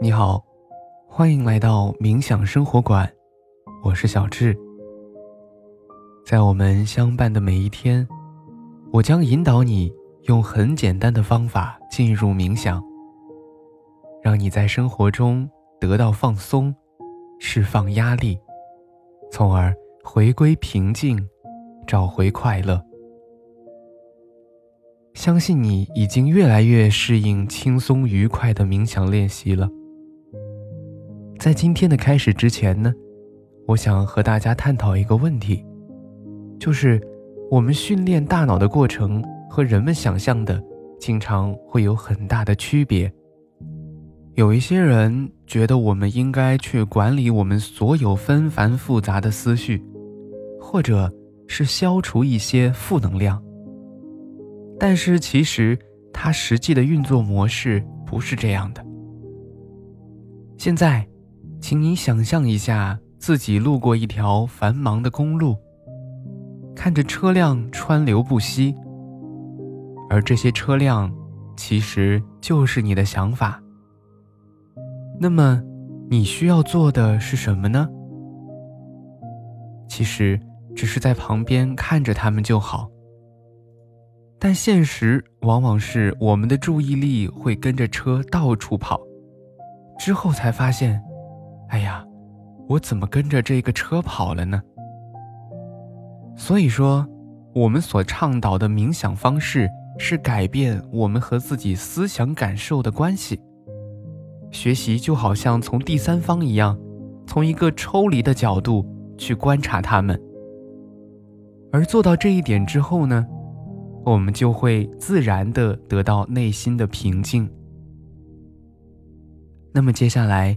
你好，欢迎来到冥想生活馆，我是小智。在我们相伴的每一天，我将引导你用很简单的方法进入冥想，让你在生活中得到放松，释放压力，从而回归平静，找回快乐。相信你已经越来越适应轻松愉快的冥想练习了。在今天的开始之前呢，我想和大家探讨一个问题，就是我们训练大脑的过程和人们想象的经常会有很大的区别。有一些人觉得我们应该去管理我们所有纷繁复杂的思绪，或者是消除一些负能量。但是其实它实际的运作模式不是这样的。现在。请你想象一下，自己路过一条繁忙的公路，看着车辆川流不息，而这些车辆其实就是你的想法。那么，你需要做的是什么呢？其实只是在旁边看着他们就好。但现实往往是，我们的注意力会跟着车到处跑，之后才发现。哎呀，我怎么跟着这个车跑了呢？所以说，我们所倡导的冥想方式是改变我们和自己思想感受的关系。学习就好像从第三方一样，从一个抽离的角度去观察他们。而做到这一点之后呢，我们就会自然的得到内心的平静。那么接下来。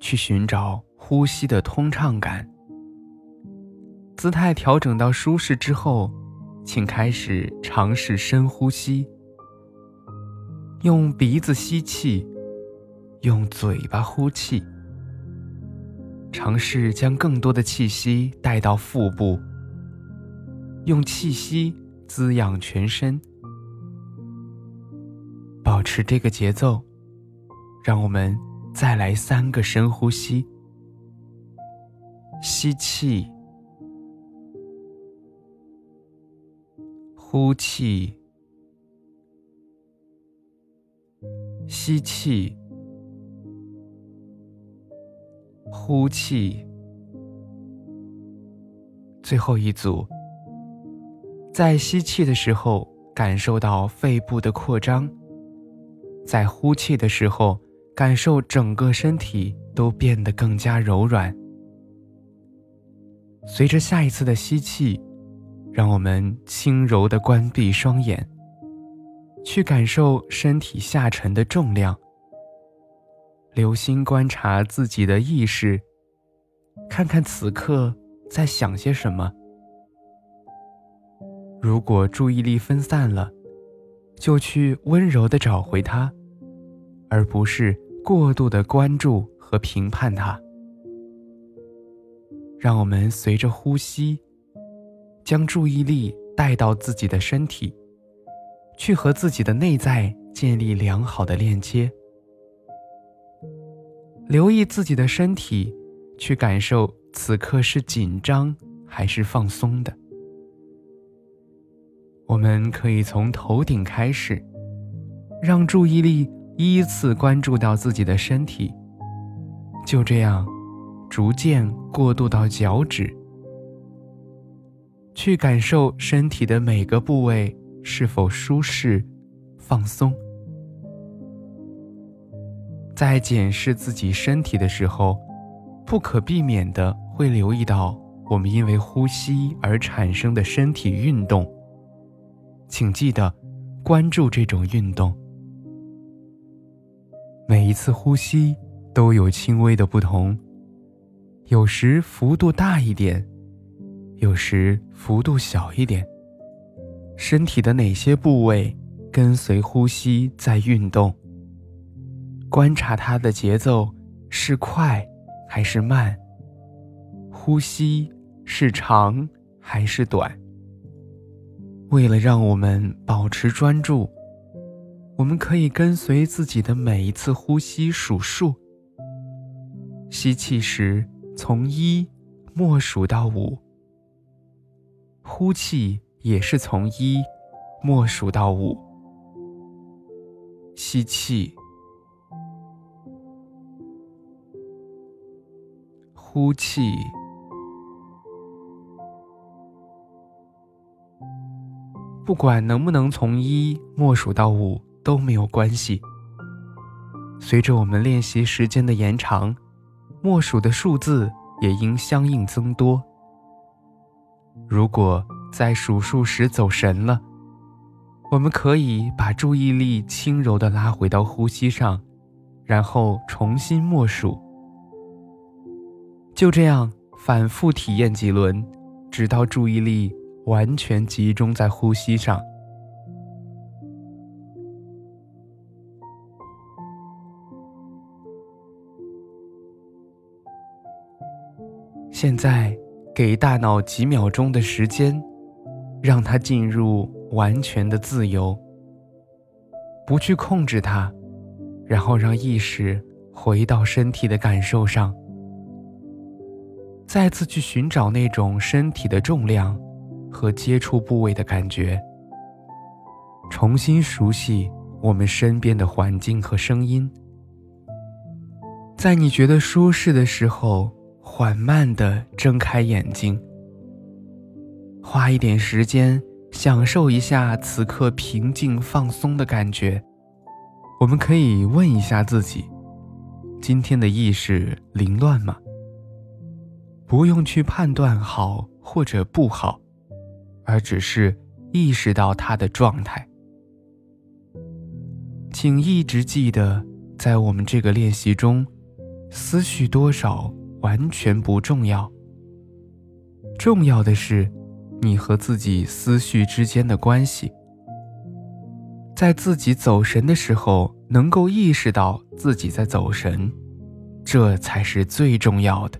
去寻找呼吸的通畅感。姿态调整到舒适之后，请开始尝试深呼吸。用鼻子吸气，用嘴巴呼气。尝试将更多的气息带到腹部，用气息滋养全身。保持这个节奏，让我们。再来三个深呼吸，吸气，呼气，吸气，呼气。最后一组，在吸气的时候感受到肺部的扩张，在呼气的时候。感受整个身体都变得更加柔软。随着下一次的吸气，让我们轻柔地关闭双眼，去感受身体下沉的重量。留心观察自己的意识，看看此刻在想些什么。如果注意力分散了，就去温柔地找回它，而不是。过度的关注和评判它，让我们随着呼吸，将注意力带到自己的身体，去和自己的内在建立良好的链接。留意自己的身体，去感受此刻是紧张还是放松的。我们可以从头顶开始，让注意力。依次关注到自己的身体，就这样，逐渐过渡到脚趾，去感受身体的每个部位是否舒适、放松。在检视自己身体的时候，不可避免的会留意到我们因为呼吸而产生的身体运动，请记得关注这种运动。每一次呼吸都有轻微的不同，有时幅度大一点，有时幅度小一点。身体的哪些部位跟随呼吸在运动？观察它的节奏是快还是慢？呼吸是长还是短？为了让我们保持专注，我们可以跟随自己的每一次呼吸数数。吸气时从一默数到五，呼气也是从一默数到五。吸气，呼气。不管能不能从一默数到五都没有关系。随着我们练习时间的延长，默数的数字也应相应增多。如果在数数时走神了，我们可以把注意力轻柔地拉回到呼吸上，然后重新默数。就这样反复体验几轮，直到注意力。完全集中在呼吸上。现在，给大脑几秒钟的时间，让它进入完全的自由，不去控制它，然后让意识回到身体的感受上，再次去寻找那种身体的重量。和接触部位的感觉，重新熟悉我们身边的环境和声音。在你觉得舒适的时候，缓慢地睁开眼睛，花一点时间享受一下此刻平静放松的感觉。我们可以问一下自己：今天的意识凌乱吗？不用去判断好或者不好。而只是意识到他的状态，请一直记得，在我们这个练习中，思绪多少完全不重要。重要的是，你和自己思绪之间的关系。在自己走神的时候，能够意识到自己在走神，这才是最重要的。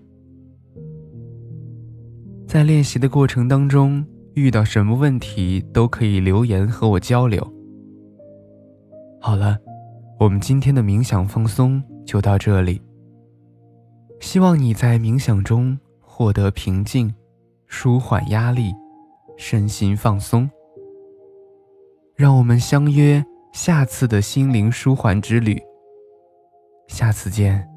在练习的过程当中。遇到什么问题都可以留言和我交流。好了，我们今天的冥想放松就到这里。希望你在冥想中获得平静，舒缓压力，身心放松。让我们相约下次的心灵舒缓之旅。下次见。